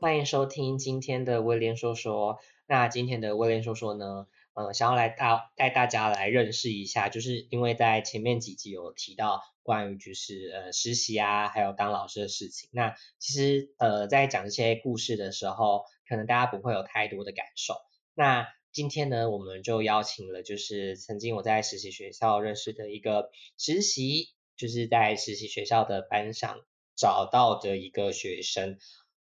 欢迎收听今天的威廉说说。那今天的威廉说说呢，呃，想要来大带大家来认识一下，就是因为在前面几集有提到关于就是呃实习啊，还有当老师的事情。那其实呃在讲这些故事的时候，可能大家不会有太多的感受。那今天呢，我们就邀请了就是曾经我在实习学校认识的一个实习，就是在实习学校的班上。找到的一个学生，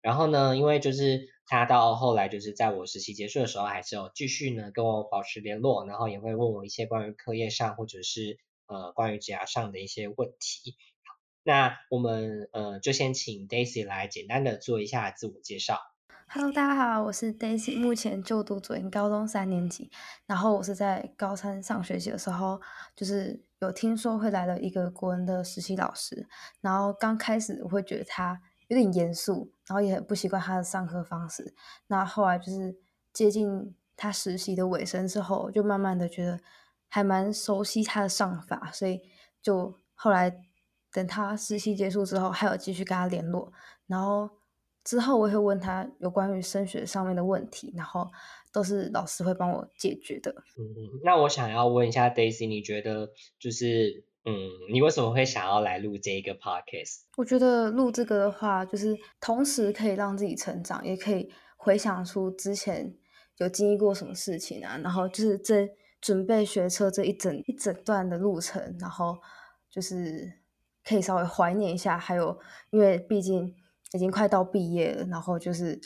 然后呢，因为就是他到后来就是在我实习结束的时候，还是有继续呢跟我保持联络，然后也会问我一些关于课业上或者是呃关于职涯上的一些问题。那我们呃就先请 Daisy 来简单的做一下自我介绍。Hello，大家好，我是 Daisy，目前就读左营高中三年级。然后我是在高三上学期的时候，就是有听说会来了一个国文的实习老师。然后刚开始我会觉得他有点严肃，然后也很不习惯他的上课方式。那后来就是接近他实习的尾声之后，就慢慢的觉得还蛮熟悉他的上法，所以就后来等他实习结束之后，还有继续跟他联络，然后。之后我会问他有关于升学上面的问题，然后都是老师会帮我解决的。嗯，那我想要问一下 Daisy，你觉得就是嗯，你为什么会想要来录这个 podcast？我觉得录这个的话，就是同时可以让自己成长，也可以回想出之前有经历过什么事情啊，然后就是这准备学车这一整一整段的路程，然后就是可以稍微怀念一下，还有因为毕竟。已经快到毕业了，然后就是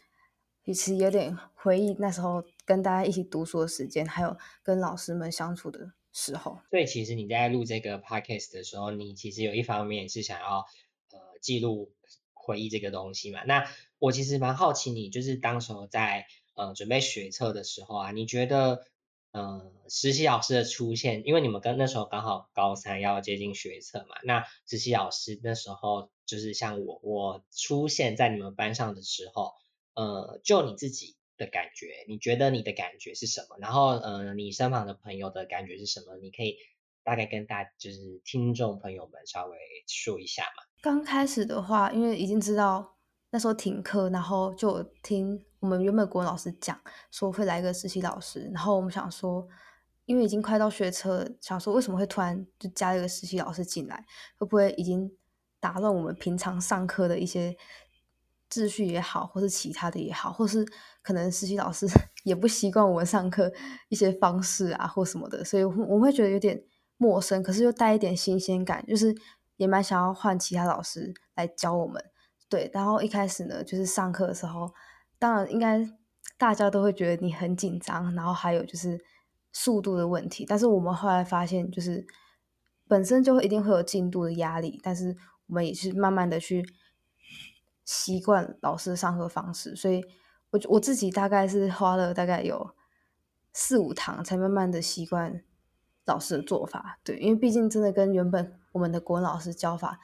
其实有点回忆那时候跟大家一起读书的时间，还有跟老师们相处的时候。所以其实你在录这个 podcast 的时候，你其实有一方面是想要呃记录回忆这个东西嘛？那我其实蛮好奇你，就是当时候在呃准备学测的时候啊，你觉得呃实习老师的出现，因为你们跟那时候刚好高三要接近学测嘛，那实习老师那时候。就是像我，我出现在你们班上的时候，呃，就你自己的感觉，你觉得你的感觉是什么？然后，呃，你身旁的朋友的感觉是什么？你可以大概跟大就是听众朋友们稍微说一下嘛。刚开始的话，因为已经知道那时候停课，然后就听我们原本国文老师讲说会来一个实习老师，然后我们想说，因为已经快到学车，想说为什么会突然就加一个实习老师进来，会不会已经？打乱我们平常上课的一些秩序也好，或是其他的也好，或是可能实习老师 也不习惯我们上课一些方式啊，或什么的，所以我们会觉得有点陌生，可是又带一点新鲜感，就是也蛮想要换其他老师来教我们。对，然后一开始呢，就是上课的时候，当然应该大家都会觉得你很紧张，然后还有就是速度的问题，但是我们后来发现，就是本身就会一定会有进度的压力，但是。我们也是慢慢的去习惯老师上课方式，所以我我自己大概是花了大概有四五堂才慢慢的习惯老师的做法。对，因为毕竟真的跟原本我们的国文老师教法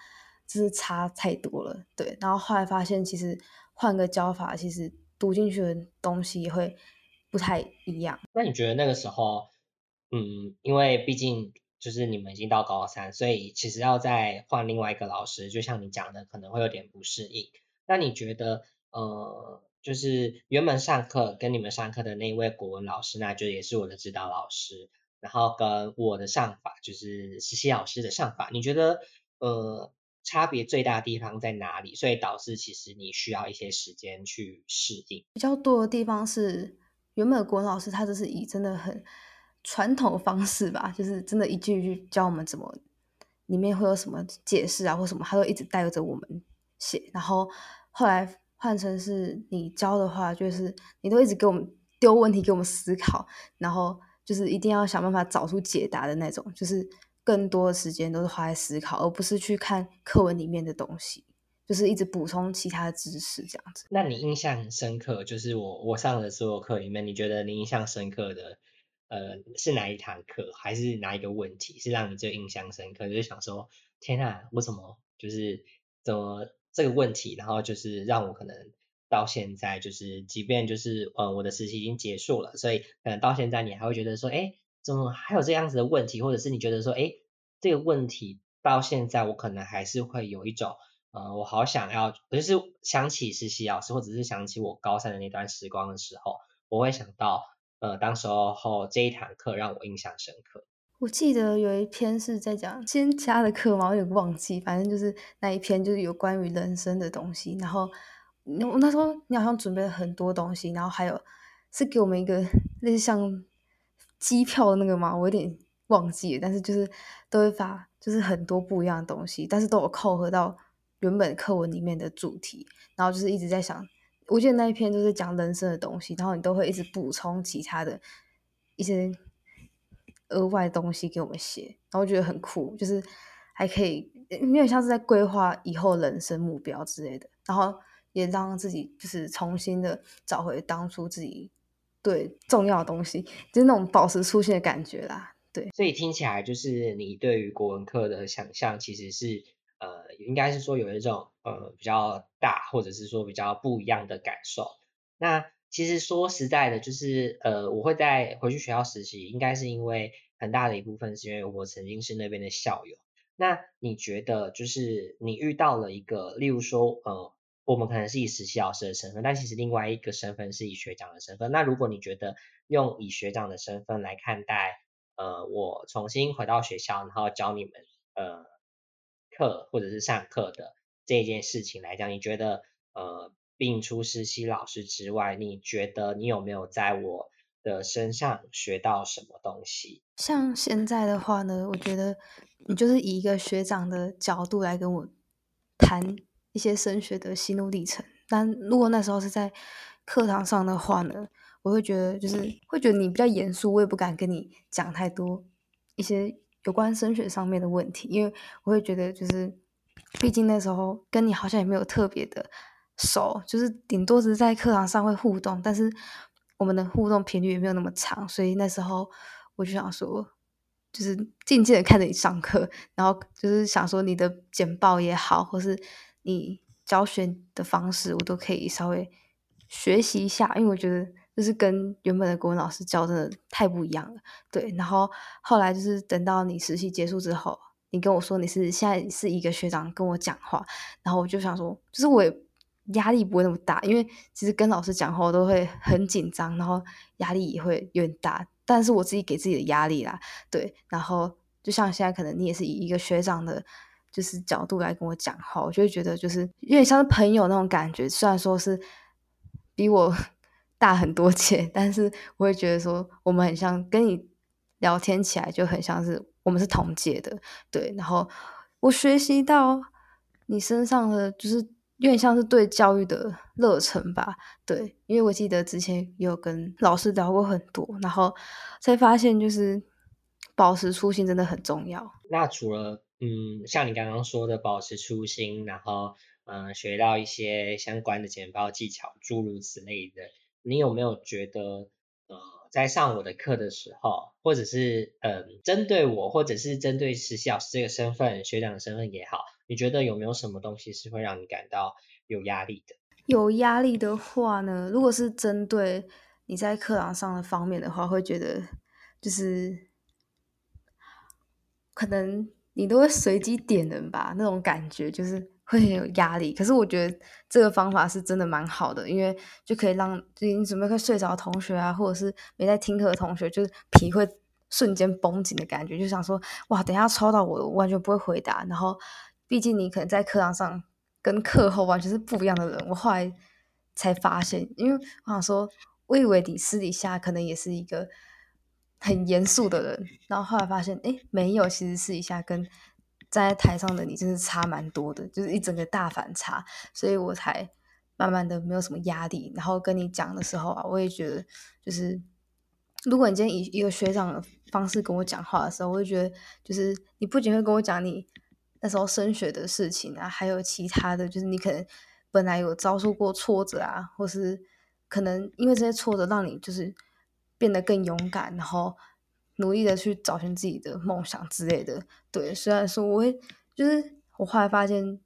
就是差太多了。对，然后后来发现其实换个教法，其实读进去的东西也会不太一样。那你觉得那个时候，嗯，因为毕竟。就是你们已经到高三，所以其实要再换另外一个老师，就像你讲的，可能会有点不适应。那你觉得，呃，就是原本上课跟你们上课的那位国文老师，那就也是我的指导老师，然后跟我的上法，就是实习老师的上法，你觉得，呃，差别最大的地方在哪里？所以导致其实你需要一些时间去适应。比较多的地方是，原本国文老师他就是以真的很。传统方式吧，就是真的一句一句教我们怎么，里面会有什么解释啊，或什么，他都一直带着我们写。然后后来换成是你教的话，就是你都一直给我们丢问题给我们思考，然后就是一定要想办法找出解答的那种，就是更多的时间都是花在思考，而不是去看课文里面的东西，就是一直补充其他的知识这样子。那你印象很深刻，就是我我上的所有课里面，你觉得你印象深刻的？呃，是哪一堂课，还是哪一个问题是让你最印象深刻？就是想说，天啊，为什么就是怎么这个问题，然后就是让我可能到现在，就是即便就是呃我的实习已经结束了，所以可能到现在你还会觉得说，哎，怎么还有这样子的问题？或者是你觉得说，哎，这个问题到现在我可能还是会有一种呃，我好想要，就是想起实习老师，或者是想起我高三的那段时光的时候，我会想到，呃，当时候这一堂课让我印象深刻。我记得有一篇是在讲先加的课嘛，我有点忘记，反正就是那一篇就是有关于人生的东西。然后我那时候你好像准备了很多东西，然后还有是给我们一个类似像机票的那个嘛，我有点忘记了，但是就是都会发，就是很多不一样的东西，但是都有扣合到原本课文里面的主题。然后就是一直在想，我记得那一篇就是讲人生的东西，然后你都会一直补充其他的一些。额外东西给我们写，然后我觉得很酷，就是还可以有点像是在规划以后人生目标之类的，然后也让自己就是重新的找回当初自己对重要的东西，就是那种保持初心的感觉啦。对，所以听起来就是你对于国文课的想象，其实是呃，应该是说有一种呃比较大，或者是说比较不一样的感受。那其实说实在的，就是呃，我会在回去学校实习，应该是因为很大的一部分是因为我曾经是那边的校友。那你觉得，就是你遇到了一个，例如说，呃，我们可能是以实习老师的身份，但其实另外一个身份是以学长的身份。那如果你觉得用以学长的身份来看待，呃，我重新回到学校，然后教你们呃课或者是上课的这件事情来讲，你觉得呃？并除实习老师之外，你觉得你有没有在我的身上学到什么东西？像现在的话呢，我觉得你就是以一个学长的角度来跟我谈一些升学的心路历程。但如果那时候是在课堂上的话呢，我会觉得就是会觉得你比较严肃，我也不敢跟你讲太多一些有关升学上面的问题，因为我会觉得就是，毕竟那时候跟你好像也没有特别的。熟就是顶多只是在课堂上会互动，但是我们的互动频率也没有那么长，所以那时候我就想说，就是静静的看着你上课，然后就是想说你的简报也好，或是你教学的方式，我都可以稍微学习一下，因为我觉得就是跟原本的国文老师教真的太不一样了。对，然后后来就是等到你实习结束之后，你跟我说你是现在是一个学长跟我讲话，然后我就想说，就是我也。压力不会那么大，因为其实跟老师讲话都会很紧张，然后压力也会有点大。但是我自己给自己的压力啦，对。然后就像现在，可能你也是以一个学长的，就是角度来跟我讲话，我就会觉得就是有点像是朋友那种感觉。虽然说是比我 大很多届，但是我会觉得说我们很像，跟你聊天起来就很像是我们是同届的，对。然后我学习到你身上的就是。有点像是对教育的热忱吧，对，因为我记得之前有跟老师聊过很多，然后才发现就是保持初心真的很重要。那除了嗯，像你刚刚说的保持初心，然后嗯，学到一些相关的简报技巧，诸如此类的，你有没有觉得呃，在上我的课的时候，或者是嗯，针对我，或者是针对实习老师这个身份，学长的身份也好？你觉得有没有什么东西是会让你感到有压力的？有压力的话呢，如果是针对你在课堂上的方面的话，会觉得就是可能你都会随机点人吧，那种感觉就是 会很有压力。可是我觉得这个方法是真的蛮好的，因为就可以让就你准备快睡着的同学啊，或者是没在听课的同学，就是皮会瞬间绷紧的感觉，就想说哇，等下抽到我，完全不会回答，然后。毕竟你可能在课堂上跟课后完全是不一样的人，我后来才发现，因为我想说，我以为你私底下可能也是一个很严肃的人，然后后来发现，哎，没有，其实私底下跟站在台上的你真是差蛮多的，就是一整个大反差，所以我才慢慢的没有什么压力。然后跟你讲的时候啊，我也觉得，就是如果你今天以一个学长的方式跟我讲话的时候，我就觉得，就是你不仅会跟我讲你。那时候升学的事情啊，还有其他的就是你可能本来有遭受过挫折啊，或是可能因为这些挫折让你就是变得更勇敢，然后努力的去找寻自己的梦想之类的。对，虽然说我会就是我后来发现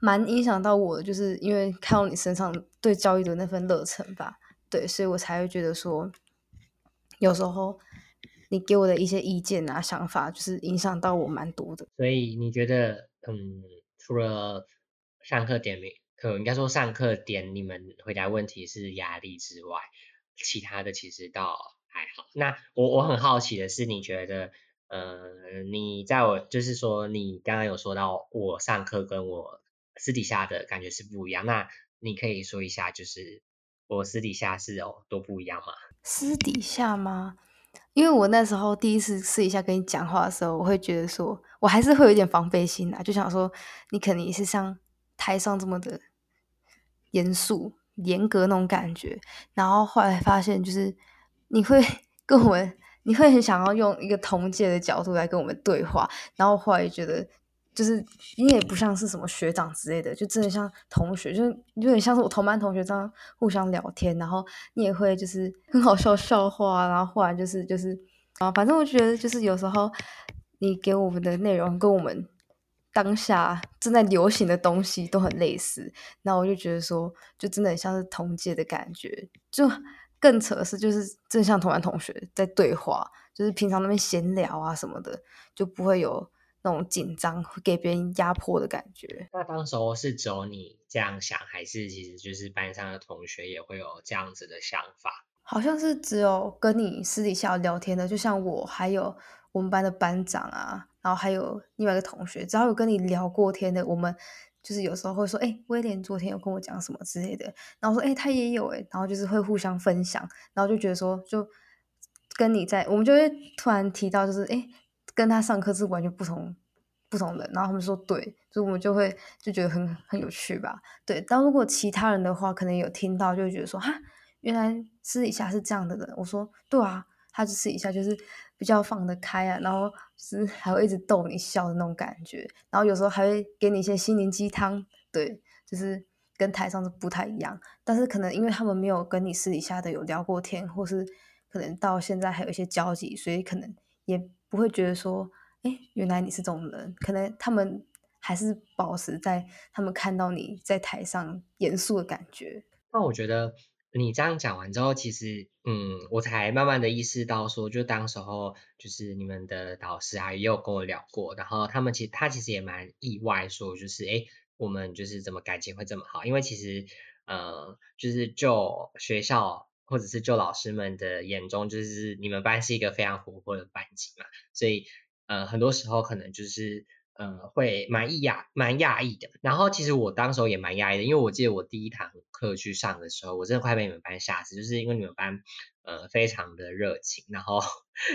蛮影响到我的，就是因为看到你身上对教育的那份热忱吧。对，所以我才会觉得说有时候。你给我的一些意见啊、想法，就是影响到我蛮多的。所以你觉得，嗯，除了上课点名可，应该说上课点你们回答问题是压力之外，其他的其实倒还好。那我我很好奇的是，你觉得呃，你在我就是说你刚刚有说到我上课跟我私底下的感觉是不一样，那你可以说一下，就是我私底下是有多不一样吗？私底下吗？因为我那时候第一次试一下跟你讲话的时候，我会觉得说，我还是会有点防备心啊，就想说你肯定是像台上这么的严肃、严格那种感觉。然后后来发现，就是你会 跟我们，你会很想要用一个同届的角度来跟我们对话。然后后来觉得，就是你也不像是什么学长之类的，就真的像同学，就有点像是我同班同学这样互相聊天。然后你也会就是很好笑笑话，然后后来就是就是啊，反正我觉得就是有时候你给我们的内容跟我们当下正在流行的东西都很类似，那我就觉得说，就真的很像是同届的感觉。就更扯的是，就是真像同班同学在对话，就是平常那边闲聊啊什么的，就不会有那种紧张、会给别人压迫的感觉。那当时候是只有你这样想，还是其实就是班上的同学也会有这样子的想法？好像是只有跟你私底下聊天的，就像我还有我们班的班长啊，然后还有另外一个同学，只要有跟你聊过天的，我们就是有时候会说，哎，威廉昨天有跟我讲什么之类的，然后说，哎，他也有，哎，然后就是会互相分享，然后就觉得说，就跟你在，我们就会突然提到，就是哎，跟他上课是完全不同不同人，然后他们说对，所以我们就会就觉得很很有趣吧，对。但如果其他人的话，可能有听到，就会觉得说，哈。原来私底下是这样的人，我说对啊，他就私底下就是比较放得开啊，然后是还会一直逗你笑的那种感觉，然后有时候还会给你一些心灵鸡汤，对，就是跟台上是不太一样，但是可能因为他们没有跟你私底下的有聊过天，或是可能到现在还有一些交集，所以可能也不会觉得说，哎，原来你是这种人，可能他们还是保持在他们看到你在台上严肃的感觉。那我觉得。你这样讲完之后，其实，嗯，我才慢慢的意识到，说，就当时候，就是你们的导师啊，也有跟我聊过，然后他们其实他其实也蛮意外，说，就是，哎，我们就是怎么感情会这么好？因为其实，呃，就是就学校或者是就老师们的眼中，就是你们班是一个非常活泼的班级嘛，所以，呃，很多时候可能就是。呃，会蛮异讶，蛮讶异的。然后其实我当时候也蛮讶异的，因为我记得我第一堂课去上的时候，我真的快被你们班吓死，就是因为你们班呃非常的热情，然后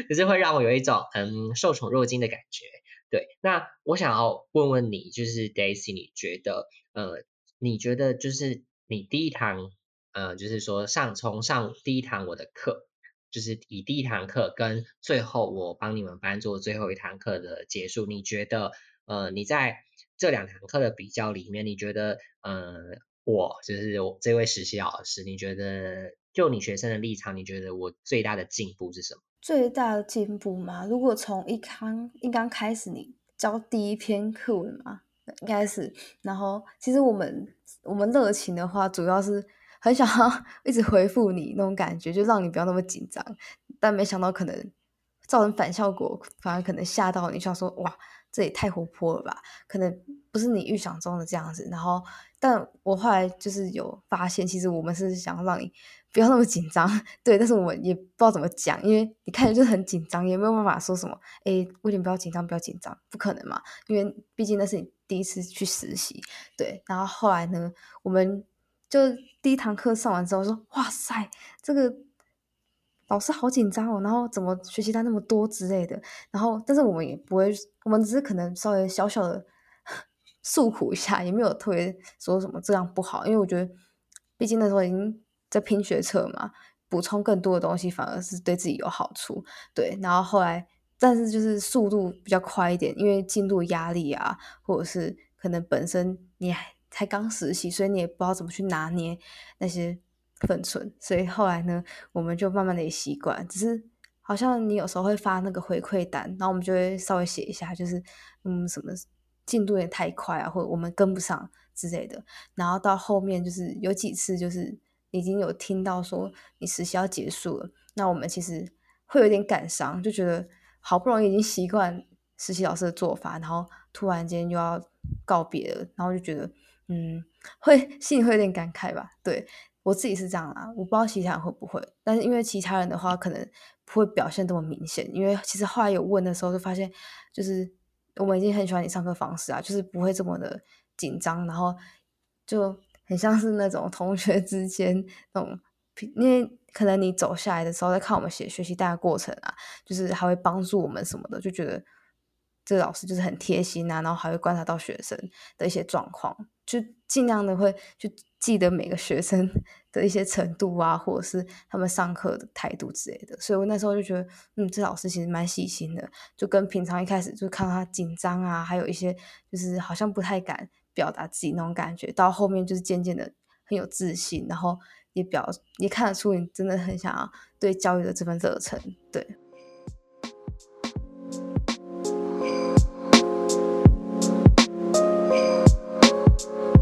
就是会让我有一种嗯受宠若惊的感觉。对，那我想要问问你，就是 Daisy，你觉得呃，你觉得就是你第一堂呃，就是说上从上第一堂我的课。就是以第一堂课跟最后我帮你们班做最后一堂课的结束，你觉得呃你在这两堂课的比较里面，你觉得呃我就是我这位实习老师，你觉得就你学生的立场，你觉得我最大的进步是什么？最大的进步吗？如果从一刚一刚开始你教第一篇课文嘛，应该是，然后其实我们我们热情的话，主要是。很想要 一直回复你那种感觉，就让你不要那么紧张。但没想到可能造成反效果，反而可能吓到你，想说哇，这也太活泼了吧？可能不是你预想中的这样子。然后，但我后来就是有发现，其实我们是想让你不要那么紧张，对。但是我也不知道怎么讲，因为你看着就很紧张，也没有办法说什么。哎，为什么不要紧张？不要紧张，不可能嘛？因为毕竟那是你第一次去实习，对。然后后来呢，我们。就第一堂课上完之后说，哇塞，这个老师好紧张哦，然后怎么学习单那么多之类的，然后但是我们也不会，我们只是可能稍微小小的 诉苦一下，也没有特别说什么这样不好，因为我觉得毕竟那时候已经在拼学测嘛，补充更多的东西反而是对自己有好处，对，然后后来但是就是速度比较快一点，因为进度压力啊，或者是可能本身你还。才刚实习，所以你也不知道怎么去拿捏那些分寸，所以后来呢，我们就慢慢的也习惯。只是好像你有时候会发那个回馈单，然后我们就会稍微写一下，就是嗯什么进度也太快啊，或者我们跟不上之类的。然后到后面就是有几次就是已经有听到说你实习要结束了，那我们其实会有点感伤，就觉得好不容易已经习惯实习老师的做法，然后突然间又要告别了，然后就觉得。嗯，会心里会有点感慨吧。对我自己是这样啦，我不知道其他人会不会，但是因为其他人的话可能不会表现这么明显，因为其实后来有问的时候就发现，就是我们已经很喜欢你上课方式啊，就是不会这么的紧张，然后就很像是那种同学之间那种，因为可能你走下来的时候在看我们写学习单的过程啊，就是还会帮助我们什么的，就觉得。这个老师就是很贴心啊，然后还会观察到学生的一些状况，就尽量的会去记得每个学生 的一些程度啊，或者是他们上课的态度之类的。所以我那时候就觉得，嗯，这老师其实蛮细心的，就跟平常一开始就看到他紧张啊，还有一些就是好像不太敢表达自己那种感觉，到后面就是渐渐的很有自信，然后也表也看得出你真的很想要对教育的这份热忱，对。Bye.